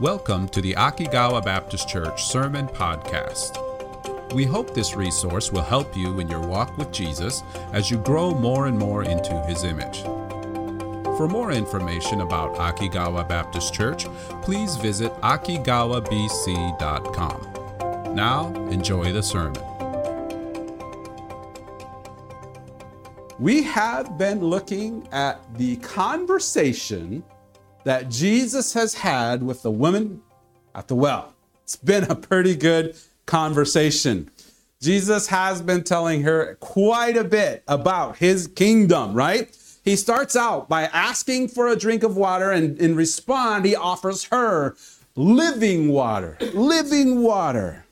Welcome to the Akigawa Baptist Church Sermon Podcast. We hope this resource will help you in your walk with Jesus as you grow more and more into his image. For more information about Akigawa Baptist Church, please visit akigawabc.com. Now, enjoy the sermon. We have been looking at the conversation that Jesus has had with the woman at the well. It's been a pretty good conversation. Jesus has been telling her quite a bit about his kingdom, right? He starts out by asking for a drink of water, and in response, he offers her living water. Living water.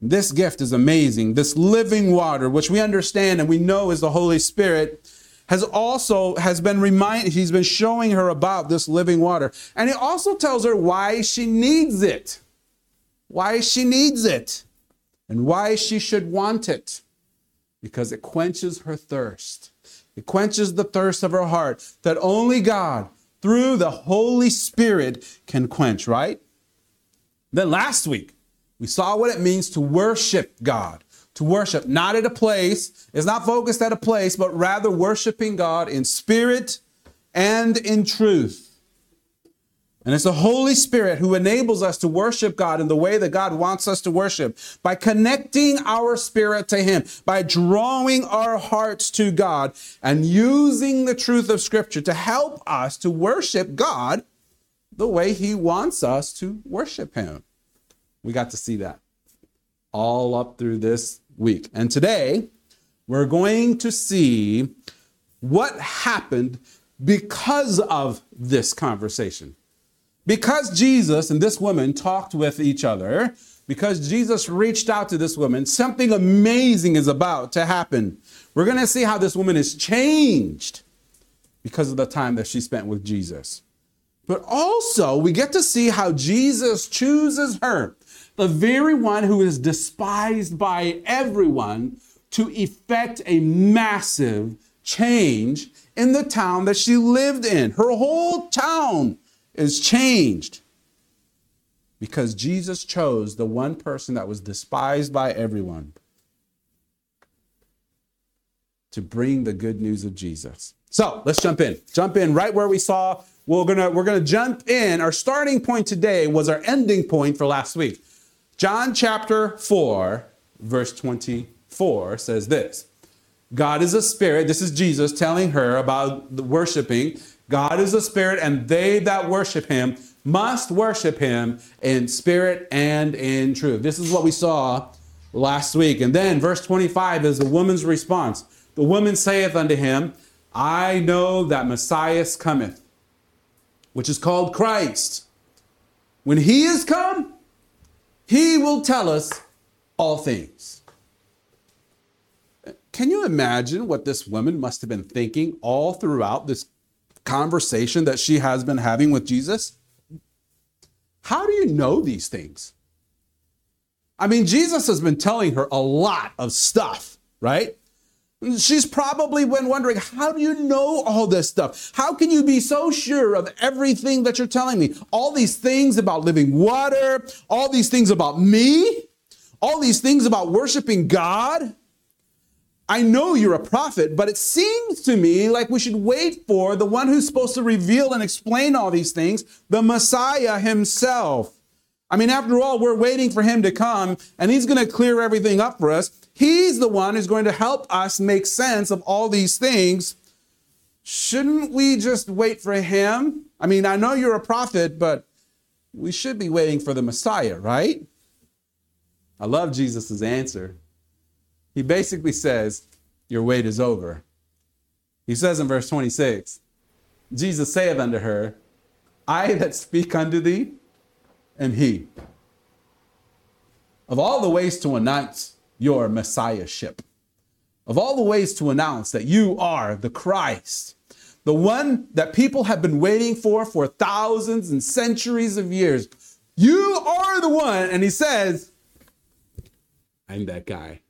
This gift is amazing. This living water, which we understand and we know is the Holy Spirit, has also has been remind he's been showing her about this living water. And he also tells her why she needs it. Why she needs it and why she should want it. Because it quenches her thirst. It quenches the thirst of her heart that only God through the Holy Spirit can quench, right? Then last week, we saw what it means to worship God to worship, not at a place. It's not focused at a place, but rather worshiping God in spirit and in truth. And it's the Holy Spirit who enables us to worship God in the way that God wants us to worship by connecting our spirit to Him, by drawing our hearts to God, and using the truth of Scripture to help us to worship God the way He wants us to worship Him. We got to see that all up through this week. And today, we're going to see what happened because of this conversation. Because Jesus and this woman talked with each other, because Jesus reached out to this woman, something amazing is about to happen. We're going to see how this woman is changed because of the time that she spent with Jesus. But also, we get to see how Jesus chooses her the very one who is despised by everyone, to effect a massive change in the town that she lived in. Her whole town is changed because Jesus chose the one person that was despised by everyone to bring the good news of Jesus. So let's jump in. Jump in right where we saw. We're gonna we're gonna jump in. Our starting point today was our ending point for last week. John chapter 4, verse 24 says this God is a spirit. This is Jesus telling her about the worshiping. God is a spirit, and they that worship him must worship him in spirit and in truth. This is what we saw last week. And then verse 25 is the woman's response. The woman saith unto him, I know that Messiah cometh, which is called Christ. When he is come, he will tell us all things. Can you imagine what this woman must have been thinking all throughout this conversation that she has been having with Jesus? How do you know these things? I mean, Jesus has been telling her a lot of stuff, right? She's probably been wondering, how do you know all this stuff? How can you be so sure of everything that you're telling me? All these things about living water, all these things about me, all these things about worshiping God. I know you're a prophet, but it seems to me like we should wait for the one who's supposed to reveal and explain all these things, the Messiah himself. I mean, after all, we're waiting for him to come and he's going to clear everything up for us. He's the one who's going to help us make sense of all these things. Shouldn't we just wait for him? I mean, I know you're a prophet, but we should be waiting for the Messiah, right? I love Jesus' answer. He basically says, Your wait is over. He says in verse 26, Jesus saith unto her, I that speak unto thee am he. Of all the ways to announce your messiahship, of all the ways to announce that you are the Christ, the one that people have been waiting for for thousands and centuries of years, you are the one. And he says, I'm that guy.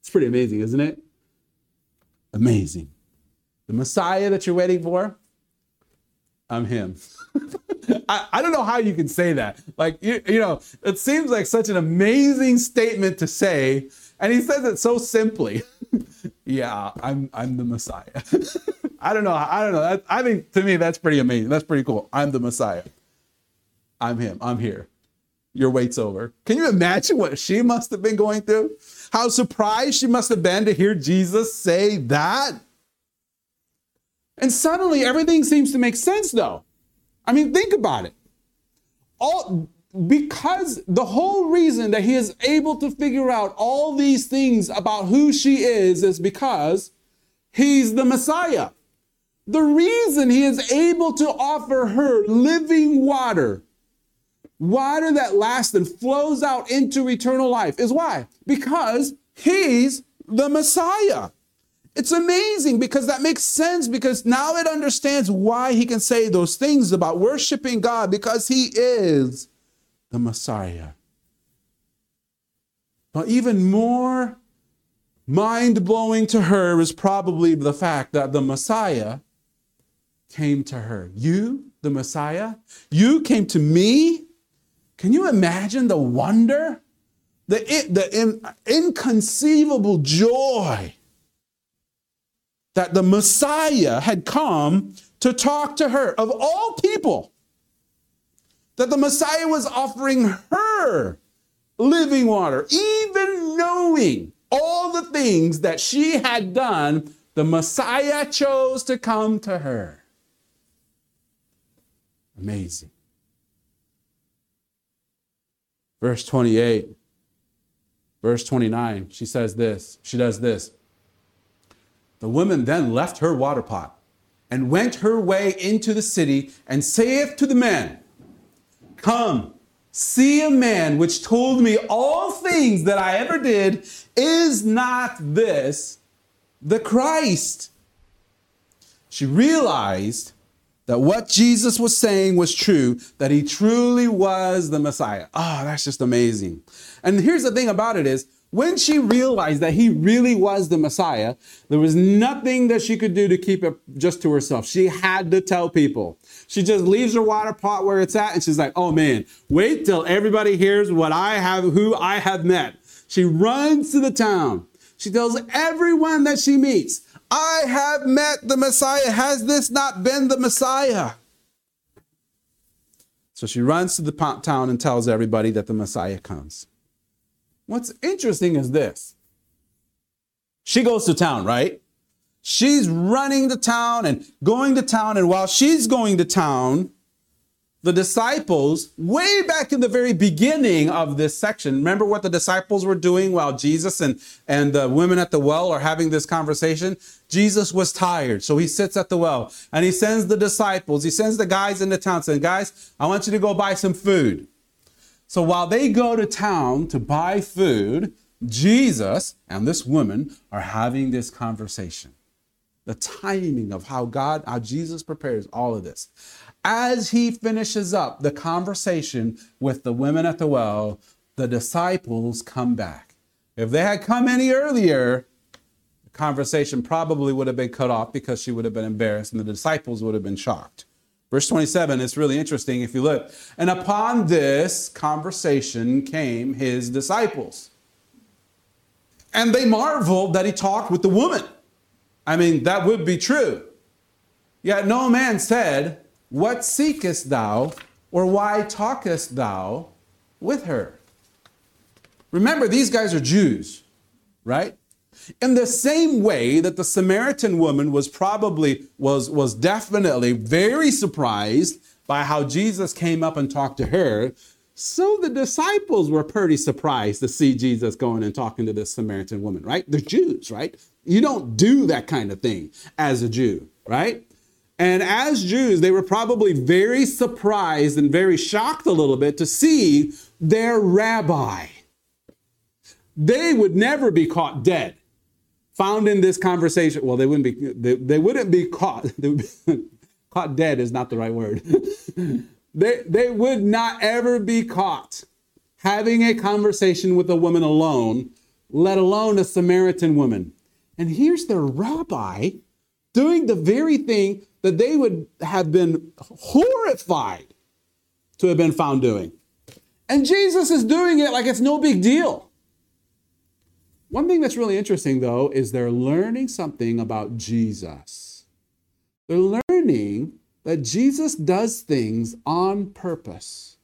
It's pretty amazing, isn't it? Amazing. The Messiah that you're waiting for, I'm him. I, I don't know how you can say that. Like, you, you know, it seems like such an amazing statement to say. And he says it so simply. yeah, I'm, I'm the Messiah. I don't know. I don't know. I think to me, that's pretty amazing. That's pretty cool. I'm the Messiah. I'm him. I'm here. Your wait's over. Can you imagine what she must have been going through? How surprised she must have been to hear Jesus say that? And suddenly everything seems to make sense, though. I mean, think about it. All because the whole reason that he is able to figure out all these things about who she is is because he's the Messiah. The reason he is able to offer her living water, water that lasts and flows out into eternal life, is why? Because he's the Messiah. It's amazing because that makes sense because now it understands why he can say those things about worshiping God because he is the Messiah. But even more mind blowing to her is probably the fact that the Messiah came to her. You, the Messiah, you came to me. Can you imagine the wonder, the, the in, inconceivable joy? That the Messiah had come to talk to her, of all people, that the Messiah was offering her living water, even knowing all the things that she had done, the Messiah chose to come to her. Amazing. Verse 28, verse 29, she says this, she does this. The woman then left her water pot and went her way into the city and saith to the man, Come, see a man which told me all things that I ever did. Is not this the Christ? She realized that what Jesus was saying was true, that he truly was the Messiah. Oh, that's just amazing. And here's the thing about it is, when she realized that he really was the Messiah, there was nothing that she could do to keep it just to herself. She had to tell people. She just leaves her water pot where it's at and she's like, oh man, wait till everybody hears what I have, who I have met. She runs to the town. She tells everyone that she meets, I have met the Messiah. Has this not been the Messiah? So she runs to the town and tells everybody that the Messiah comes. What's interesting is this. She goes to town, right? She's running to town and going to town. And while she's going to town, the disciples, way back in the very beginning of this section, remember what the disciples were doing while Jesus and, and the women at the well are having this conversation? Jesus was tired, so he sits at the well and he sends the disciples, he sends the guys into town saying, Guys, I want you to go buy some food. So while they go to town to buy food, Jesus and this woman are having this conversation. The timing of how God, how Jesus prepares all of this. As he finishes up the conversation with the women at the well, the disciples come back. If they had come any earlier, the conversation probably would have been cut off because she would have been embarrassed and the disciples would have been shocked. Verse 27, it's really interesting if you look. And upon this conversation came his disciples. And they marveled that he talked with the woman. I mean, that would be true. Yet no man said, What seekest thou, or why talkest thou with her? Remember, these guys are Jews, right? In the same way that the Samaritan woman was probably, was, was definitely very surprised by how Jesus came up and talked to her, so the disciples were pretty surprised to see Jesus going and talking to this Samaritan woman, right? They're Jews, right? You don't do that kind of thing as a Jew, right? And as Jews, they were probably very surprised and very shocked a little bit to see their rabbi. They would never be caught dead found in this conversation. Well, they wouldn't be. They, they wouldn't be caught. Caught dead is not the right word. they they would not ever be caught having a conversation with a woman alone, let alone a Samaritan woman. And here's their rabbi doing the very thing that they would have been horrified to have been found doing. And Jesus is doing it like it's no big deal. One thing that's really interesting, though, is they're learning something about Jesus. They're learning that Jesus does things on purpose,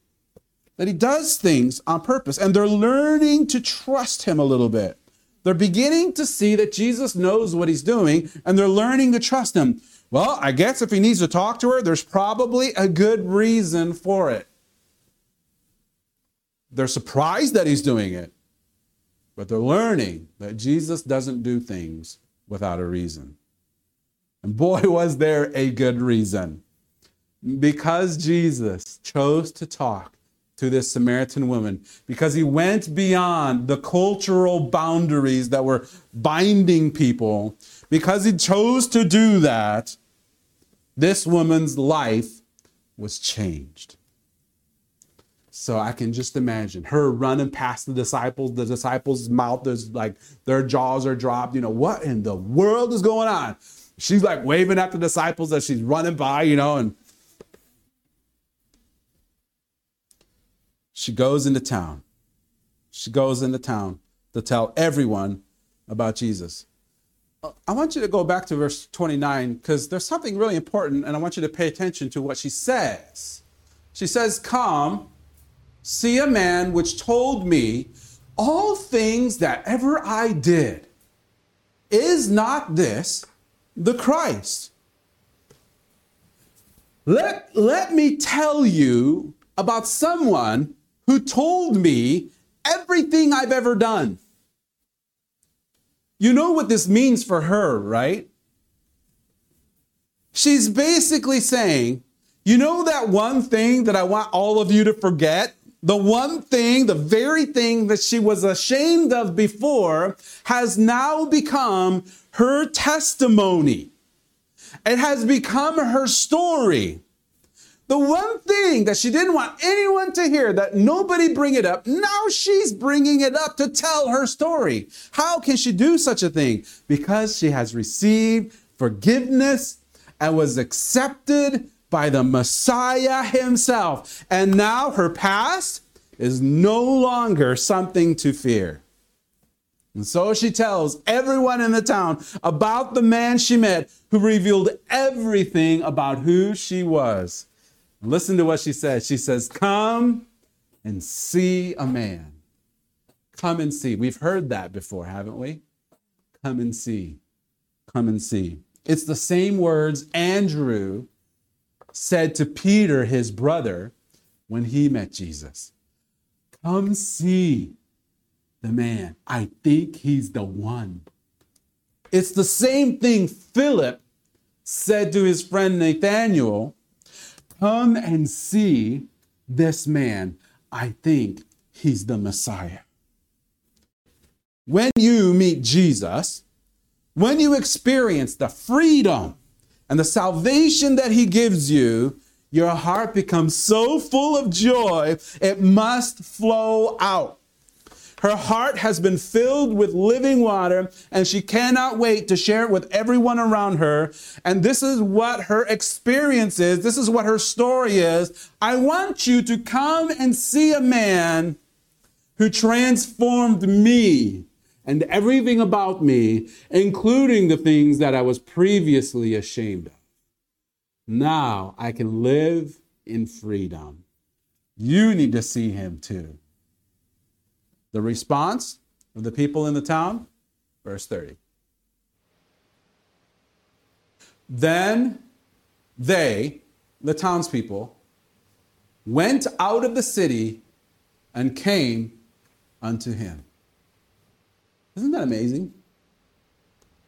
that he does things on purpose, and they're learning to trust him a little bit. They're beginning to see that Jesus knows what he's doing, and they're learning to trust him. Well, I guess if he needs to talk to her, there's probably a good reason for it. They're surprised that he's doing it, but they're learning that Jesus doesn't do things without a reason. And boy, was there a good reason. Because Jesus chose to talk to this Samaritan woman, because he went beyond the cultural boundaries that were binding people, because he chose to do that, this woman's life was changed. So I can just imagine her running past the disciples. The disciples' mouth is like their jaws are dropped. You know, what in the world is going on? She's like waving at the disciples as she's running by, you know, and she goes into town. She goes into town to tell everyone about Jesus. I want you to go back to verse 29 because there's something really important, and I want you to pay attention to what she says. She says, Come see a man which told me all things that ever I did. Is not this the Christ? Let, let me tell you about someone who told me everything I've ever done. You know what this means for her, right? She's basically saying, you know that one thing that I want all of you to forget? The one thing, the very thing that she was ashamed of before, has now become her testimony. It has become her story. The one thing that she didn't want anyone to hear, that nobody bring it up, now she's bringing it up to tell her story. How can she do such a thing? Because she has received forgiveness and was accepted by the Messiah himself. And now her past is no longer something to fear. And so she tells everyone in the town about the man she met who revealed everything about who she was. Listen to what she says. She says, Come and see a man. Come and see. We've heard that before, haven't we? Come and see. Come and see. It's the same words Andrew said to Peter, his brother, when he met Jesus Come see the man. I think he's the one. It's the same thing Philip said to his friend Nathaniel Come and see this man. I think he's the Messiah. When you meet Jesus, when you experience the freedom and the salvation that he gives you, your heart becomes so full of joy, it must flow out. Her heart has been filled with living water, and she cannot wait to share it with everyone around her. And this is what her experience is. This is what her story is. I want you to come and see a man who transformed me and everything about me, including the things that I was previously ashamed of. Now I can live in freedom. You need to see him too. The response of the people in the town, verse 30. Then they, the townspeople, went out of the city and came unto him. Isn't that amazing?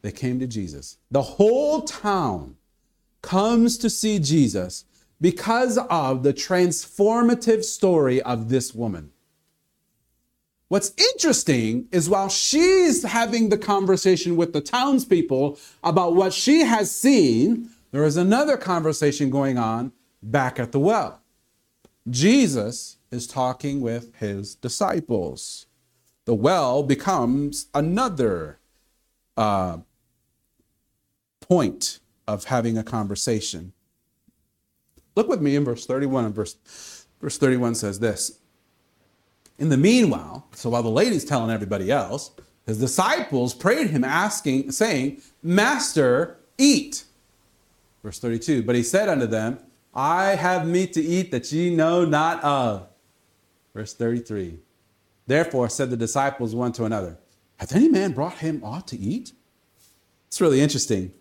They came to Jesus. The whole town comes to see Jesus because of the transformative story of this woman. What's interesting is while she's having the conversation with the townspeople about what she has seen, there is another conversation going on back at the well. Jesus is talking with his disciples the well becomes another uh, point of having a conversation. Look with me in verse 31 and verse Verse 31 says this In the meanwhile, so while the lady's telling everybody else, his disciples prayed him, asking, saying, Master, eat. Verse 32 But he said unto them, I have meat to eat that ye know not of. Verse 33 Therefore said the disciples one to another, Hath any man brought him aught to eat? It's really interesting.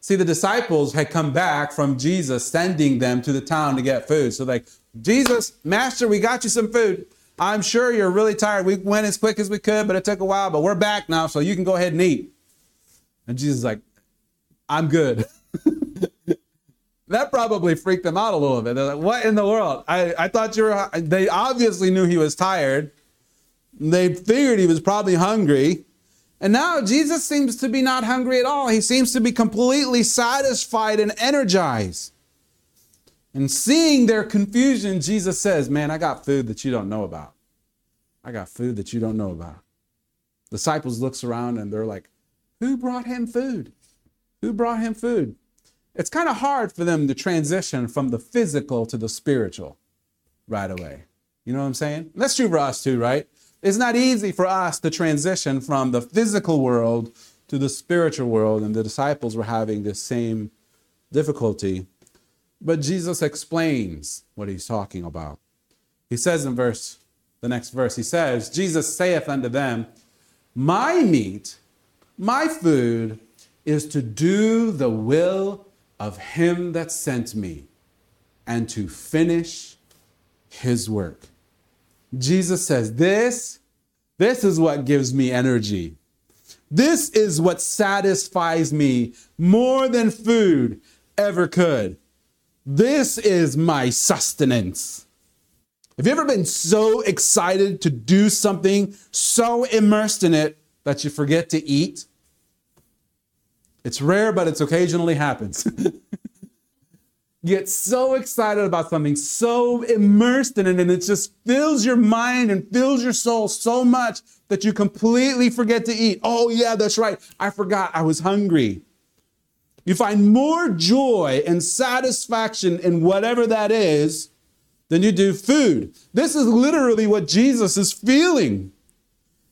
See, the disciples had come back from Jesus sending them to the town to get food. So, like, Jesus, Master, we got you some food. I'm sure you're really tired. We went as quick as we could, but it took a while, but we're back now, so you can go ahead and eat. And Jesus is like, I'm good. that probably freaked them out a little bit. They're like, what in the world? I, I thought you were, they obviously knew he was tired. They figured he was probably hungry. And now Jesus seems to be not hungry at all. He seems to be completely satisfied and energized. And seeing their confusion, Jesus says, Man, I got food that you don't know about. I got food that you don't know about. Disciples looks around and they're like, Who brought him food? Who brought him food? It's kind of hard for them to transition from the physical to the spiritual right away. You know what I'm saying? That's true for us too, right? It's not easy for us to transition from the physical world to the spiritual world, and the disciples were having this same difficulty. But Jesus explains what he's talking about. He says in verse, the next verse, he says, Jesus saith unto them, My meat, my food, is to do the will of him that sent me and to finish his work. Jesus says, This, this is what gives me energy. This is what satisfies me more than food ever could. This is my sustenance. Have you ever been so excited to do something, so immersed in it that you forget to eat? It's rare, but it occasionally happens. get so excited about something, so immersed in it, and it just fills your mind and fills your soul so much that you completely forget to eat. Oh, yeah, that's right. I forgot I was hungry. You find more joy and satisfaction in whatever that is than you do food. This is literally what Jesus is feeling.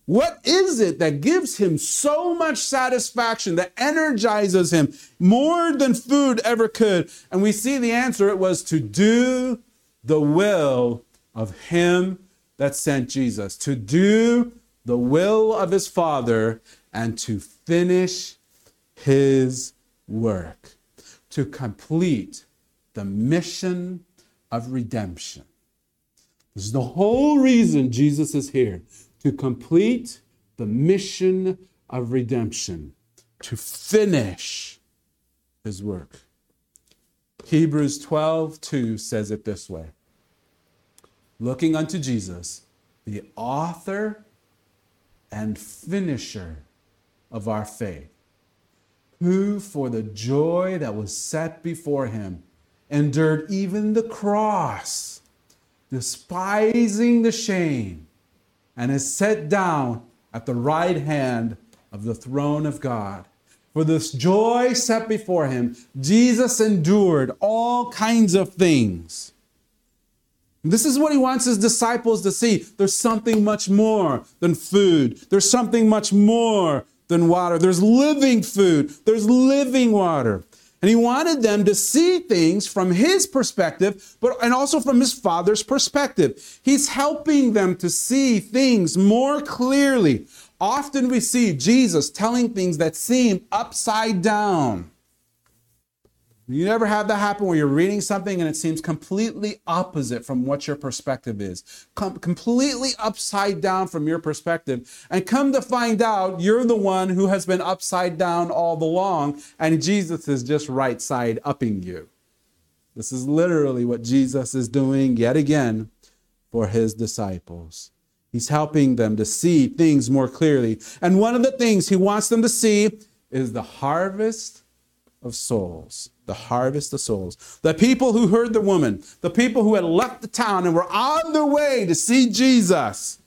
What is it that gives him so much satisfaction, that energizes him more than food ever could? And we see the answer it was to do the will of him that sent Jesus, to do the will of his Father, and to finish his work, to complete the mission of redemption. This is the whole reason Jesus is here to complete the mission of redemption, to finish his work. Hebrews 12, 2 says it this way Looking unto Jesus, the author and finisher of our faith, who for the joy that was set before him endured even the cross, despising the shame and is set down at the right hand of the throne of God. For this joy set before him, Jesus endured all kinds of things. This is what he wants his disciples to see. There's something much more than food. There's something much more than water. There's living food. There's living water. And he wanted them to see things from his perspective, but and also from his father's perspective. He's helping them to see things more clearly. Often we see Jesus telling things that seem upside down. You never have that happen where you're reading something and it seems completely opposite from what your perspective is, Com- completely upside down from your perspective. And come to find out, you're the one who has been upside down all along, and Jesus is just right side upping you. This is literally what Jesus is doing yet again for his disciples. He's helping them to see things more clearly. And one of the things he wants them to see is the harvest of souls the harvest of souls. The people who heard the woman, the people who had left the town and were on their way to see Jesus.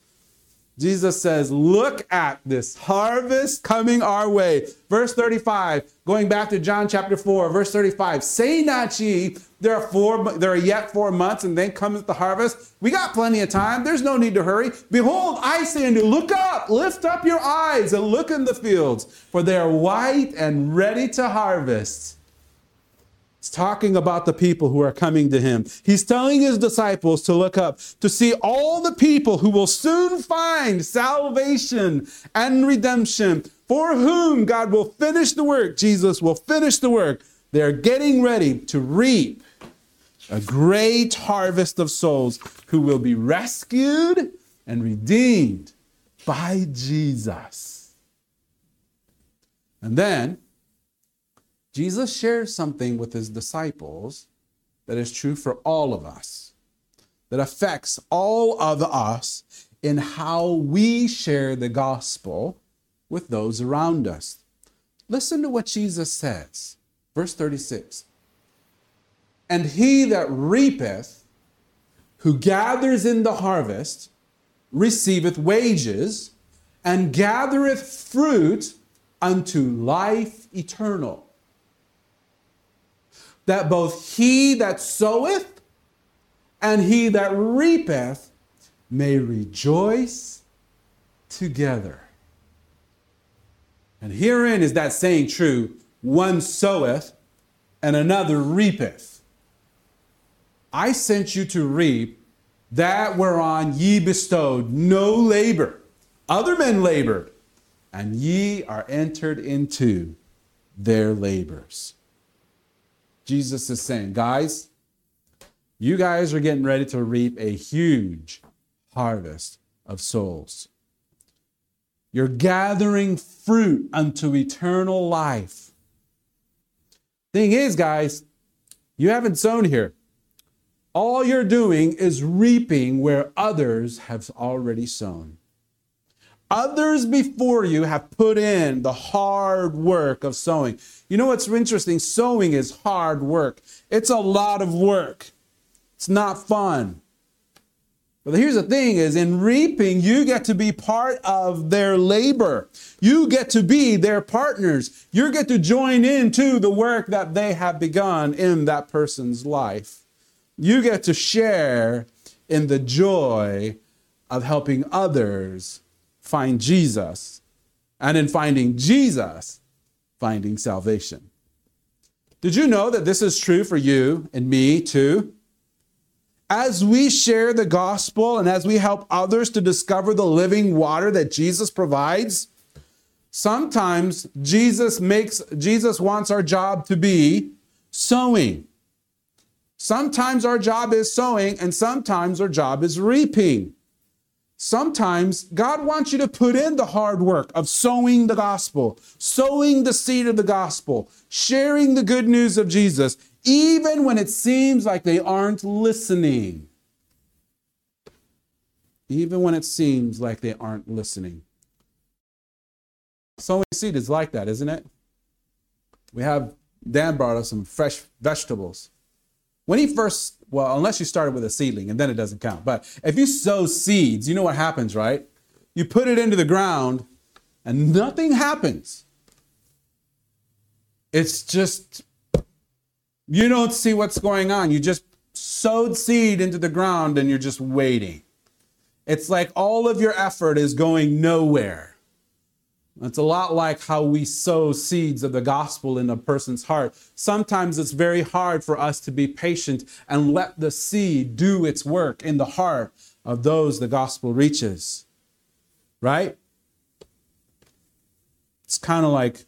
Jesus says, Look at this harvest coming our way. Verse 35, going back to John chapter 4, verse 35 Say not ye, there are four, there are yet four months, and then cometh the harvest. We got plenty of time. There's no need to hurry. Behold, I say unto you, look up, lift up your eyes, and look in the fields, for they are white and ready to harvest. He's talking about the people who are coming to him. He's telling his disciples to look up, to see all the people who will soon find salvation and redemption, for whom God will finish the work. Jesus will finish the work. They're getting ready to reap a great harvest of souls who will be rescued and redeemed by Jesus. And then Jesus shares something with his disciples that is true for all of us, that affects all of us in how we share the gospel with those around us. Listen to what Jesus says. Verse 36 And he that reapeth, who gathers in the harvest, receiveth wages, and gathereth fruit unto life eternal that both he that soweth and he that reapeth may rejoice together. And herein is that saying true one soweth and another reapeth. I sent you to reap that whereon ye bestowed no labor. Other men labored, and ye are entered into their labors. Jesus is saying, guys, you guys are getting ready to reap a huge harvest of souls. You're gathering fruit unto eternal life. Thing is, guys, you haven't sown here. All you're doing is reaping where others have already sown. Others before you have put in the hard work of sowing. You know what's interesting? Sowing is hard work. It's a lot of work. It's not fun. But here's the thing is in reaping, you get to be part of their labor. You get to be their partners. You get to join into the work that they have begun in that person's life. You get to share in the joy of helping others find Jesus, and in finding Jesus, finding salvation. Did you know that this is true for you and me too? As we share the gospel and as we help others to discover the living water that Jesus provides, sometimes Jesus makes Jesus wants our job to be sowing. Sometimes our job is sowing and sometimes our job is reaping. Sometimes God wants you to put in the hard work of sowing the gospel, sowing the seed of the gospel, sharing the good news of Jesus, even when it seems like they aren't listening. Even when it seems like they aren't listening. Sowing seed is like that, isn't it? We have, Dan brought us some fresh vegetables. When he first well, unless you started with a seedling and then it doesn't count. But if you sow seeds, you know what happens, right? You put it into the ground and nothing happens. It's just, you don't see what's going on. You just sowed seed into the ground and you're just waiting. It's like all of your effort is going nowhere. It's a lot like how we sow seeds of the gospel in a person's heart. Sometimes it's very hard for us to be patient and let the seed do its work in the heart of those the gospel reaches. Right? It's kind of like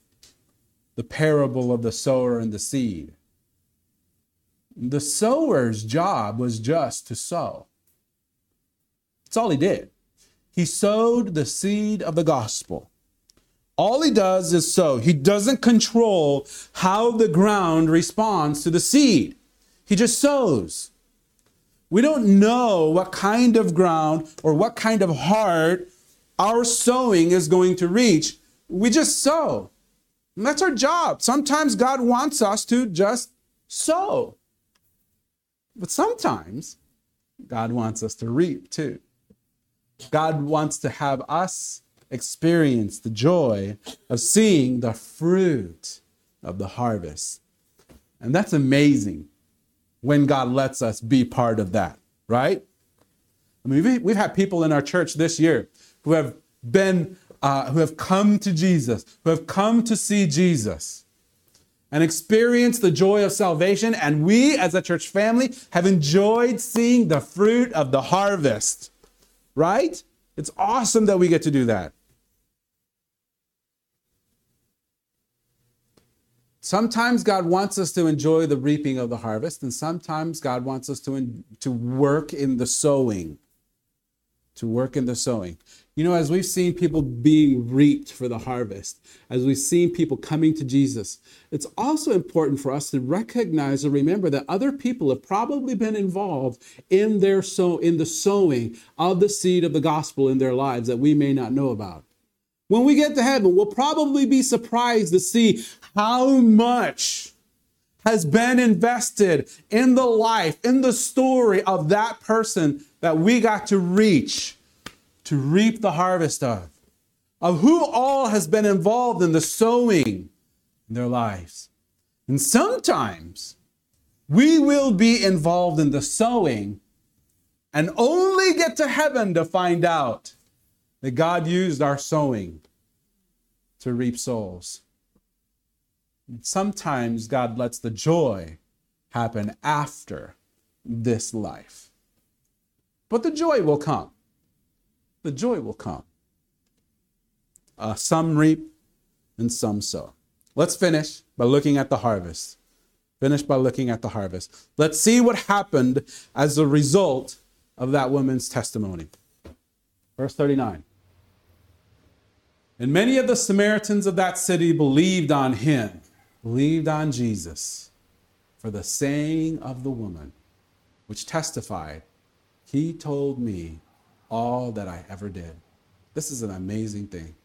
the parable of the sower and the seed. The sower's job was just to sow. That's all he did. He sowed the seed of the gospel. All he does is sow. He doesn't control how the ground responds to the seed. He just sows. We don't know what kind of ground or what kind of heart our sowing is going to reach. We just sow. And that's our job. Sometimes God wants us to just sow. But sometimes God wants us to reap too. God wants to have us experience the joy of seeing the fruit of the harvest. And that's amazing when God lets us be part of that, right? I mean, we've had people in our church this year who have been, uh, who have come to Jesus, who have come to see Jesus and experienced the joy of salvation. And we, as a church family, have enjoyed seeing the fruit of the harvest, right? It's awesome that we get to do that. Sometimes God wants us to enjoy the reaping of the harvest, and sometimes God wants us to, in, to work in the sowing. To work in the sowing. You know, as we've seen people being reaped for the harvest, as we've seen people coming to Jesus, it's also important for us to recognize and remember that other people have probably been involved in their sow in the sowing of the seed of the gospel in their lives that we may not know about. When we get to heaven, we'll probably be surprised to see how much has been invested in the life, in the story of that person that we got to reach, to reap the harvest of, of who all has been involved in the sowing in their lives. And sometimes we will be involved in the sowing and only get to heaven to find out that God used our sowing to reap souls. Sometimes God lets the joy happen after this life. But the joy will come. The joy will come. Uh, some reap and some sow. Let's finish by looking at the harvest. Finish by looking at the harvest. Let's see what happened as a result of that woman's testimony. Verse 39. And many of the Samaritans of that city believed on him, believed on Jesus, for the saying of the woman, which testified, He told me all that I ever did. This is an amazing thing.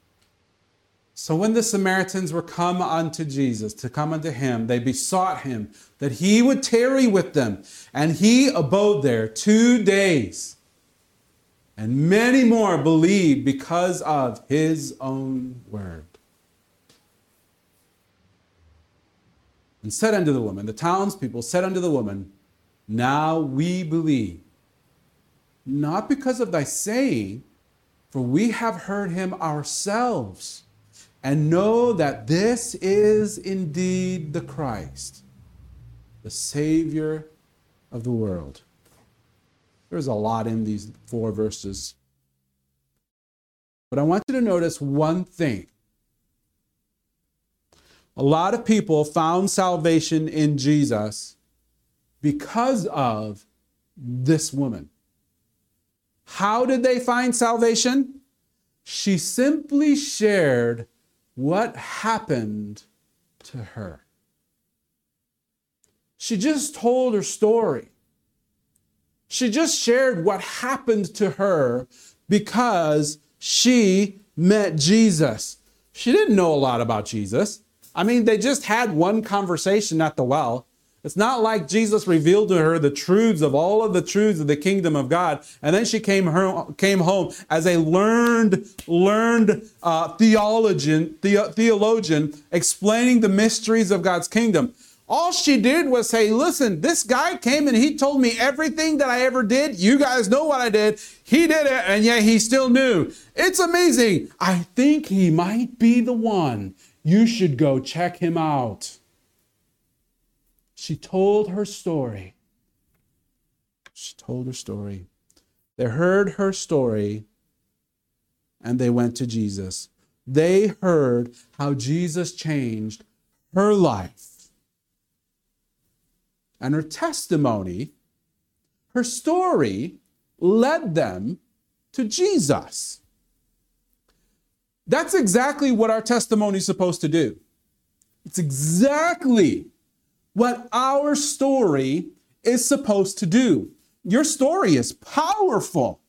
So when the Samaritans were come unto Jesus, to come unto him, they besought him that he would tarry with them. And he abode there two days. And many more believed because of his own word. And said unto the woman, the townspeople said unto the woman, Now we believe, not because of thy saying, for we have heard him ourselves, and know that this is indeed the Christ, the Savior of the world. There's a lot in these four verses. But I want you to notice one thing. A lot of people found salvation in Jesus because of this woman. How did they find salvation? She simply shared what happened to her. She just told her story. She just shared what happened to her because she met Jesus. She didn't know a lot about Jesus. I mean, they just had one conversation at the well. It's not like Jesus revealed to her the truths of all of the truths of the kingdom of God, and then she came home, came home as a learned, learned uh, theologian, the, theologian, explaining the mysteries of God's kingdom. All she did was say, Listen, this guy came and he told me everything that I ever did. You guys know what I did. He did it, and yet he still knew. It's amazing. I think he might be the one. You should go check him out. She told her story. She told her story. They heard her story and they went to Jesus. They heard how Jesus changed her life and her testimony, her story led them to Jesus. That's exactly what our testimony is supposed to do. It's exactly what our story is supposed to do. Your story is powerful.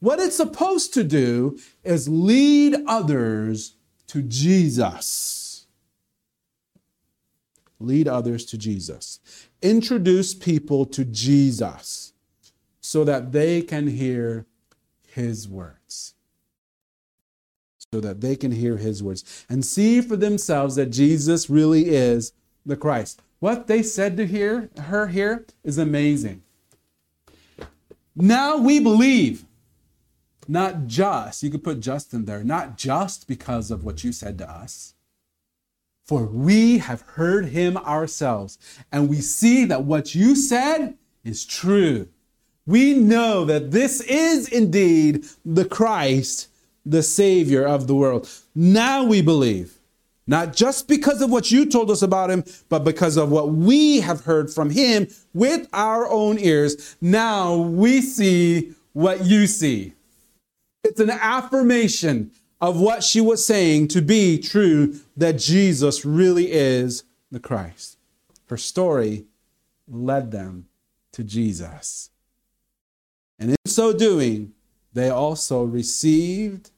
What it's supposed to do is lead others to Jesus lead others to Jesus. Introduce people to Jesus so that they can hear his words. So that they can hear his words and see for themselves that Jesus really is the Christ. What they said to hear, her here is amazing. Now we believe, not just, you could put just in there, not just because of what you said to us, for we have heard him ourselves, and we see that what you said is true. We know that this is indeed the Christ, the Savior of the world. Now we believe, not just because of what you told us about him, but because of what we have heard from him with our own ears. Now we see what you see. It's an affirmation of what she was saying to be true that Jesus really is the Christ. Her story led them to Jesus. And in so doing, they also received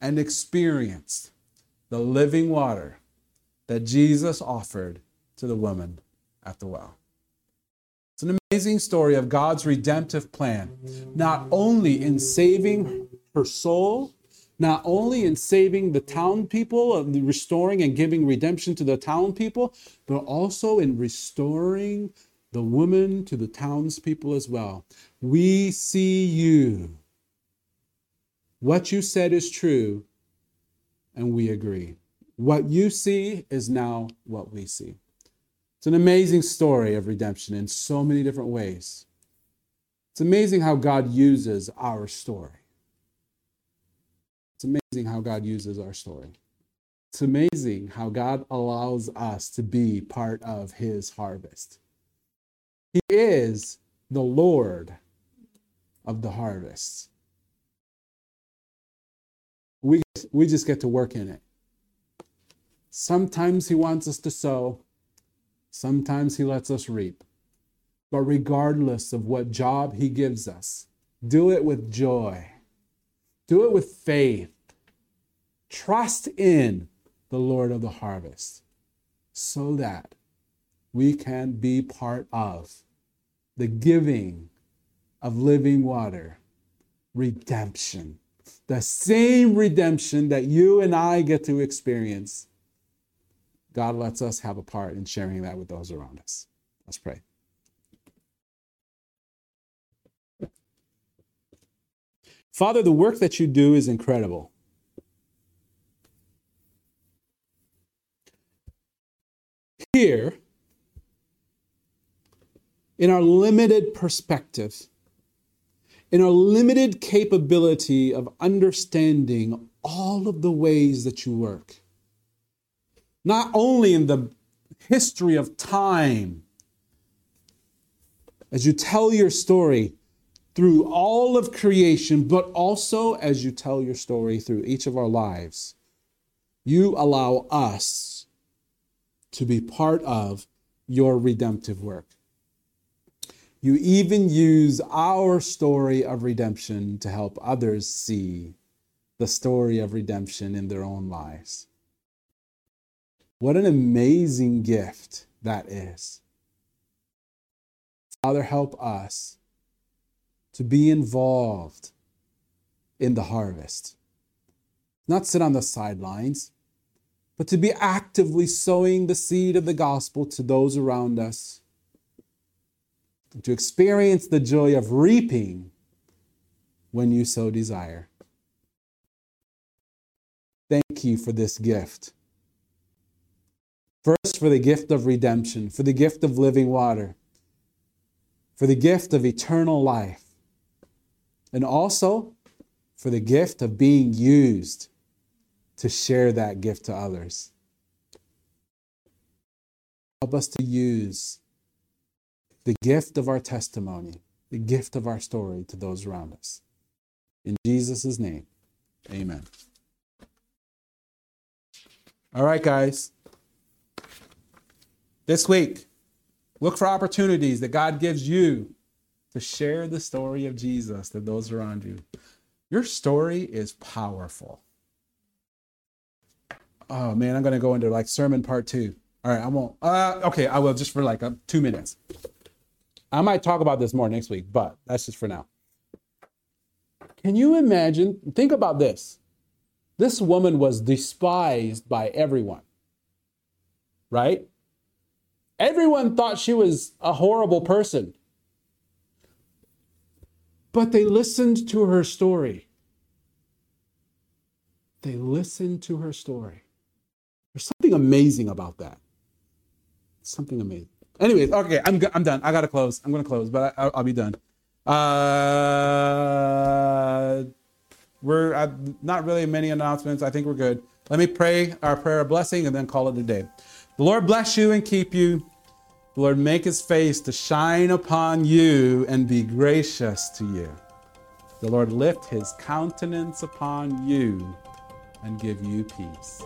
and experienced the living water that Jesus offered to the woman at the well. It's an amazing story of God's redemptive plan, not only in saving her soul, not only in saving the town people, and restoring and giving redemption to the town people, but also in restoring the woman to the townspeople as well. We see you. What you said is true, and we agree. What you see is now what we see. It's an amazing story of redemption in so many different ways. It's amazing how God uses our story. It's amazing how God uses our story. It's amazing how God allows us to be part of his harvest. He is the Lord of the harvest. We, we just get to work in it. Sometimes He wants us to sow, sometimes He lets us reap. But regardless of what job He gives us, do it with joy, do it with faith. Trust in the Lord of the harvest so that we can be part of the giving of living water, redemption. The same redemption that you and I get to experience. God lets us have a part in sharing that with those around us. Let's pray. Father, the work that you do is incredible. Here, in our limited perspective, in our limited capability of understanding all of the ways that you work, not only in the history of time, as you tell your story through all of creation, but also as you tell your story through each of our lives, you allow us to be part of your redemptive work. You even use our story of redemption to help others see the story of redemption in their own lives. What an amazing gift that is. Father, help us to be involved in the harvest. Not sit on the sidelines, but to be actively sowing the seed of the gospel to those around us to experience the joy of reaping when you so desire. Thank you for this gift. First, for the gift of redemption, for the gift of living water, for the gift of eternal life, and also for the gift of being used to share that gift to others. Help us to use the gift of our testimony, the gift of our story to those around us. In Jesus' name, amen. All right, guys. This week, look for opportunities that God gives you to share the story of Jesus to those around you. Your story is powerful. Oh man, I'm going to go into like sermon part two. All right, I won't. Uh, okay, I will just for like two minutes. I might talk about this more next week, but that's just for now. Can you imagine? Think about this. This woman was despised by everyone, right? Everyone thought she was a horrible person. But they listened to her story. They listened to her story. There's something amazing about that. Something amazing. Anyways, okay, I'm, I'm done. I gotta close. I'm gonna close, but I, will be done. Uh, we're uh, not really many announcements. I think we're good. Let me pray our prayer of blessing and then call it a day. The Lord bless you and keep you. The Lord make his face to shine upon you and be gracious to you. The Lord lift his countenance upon you and give you peace.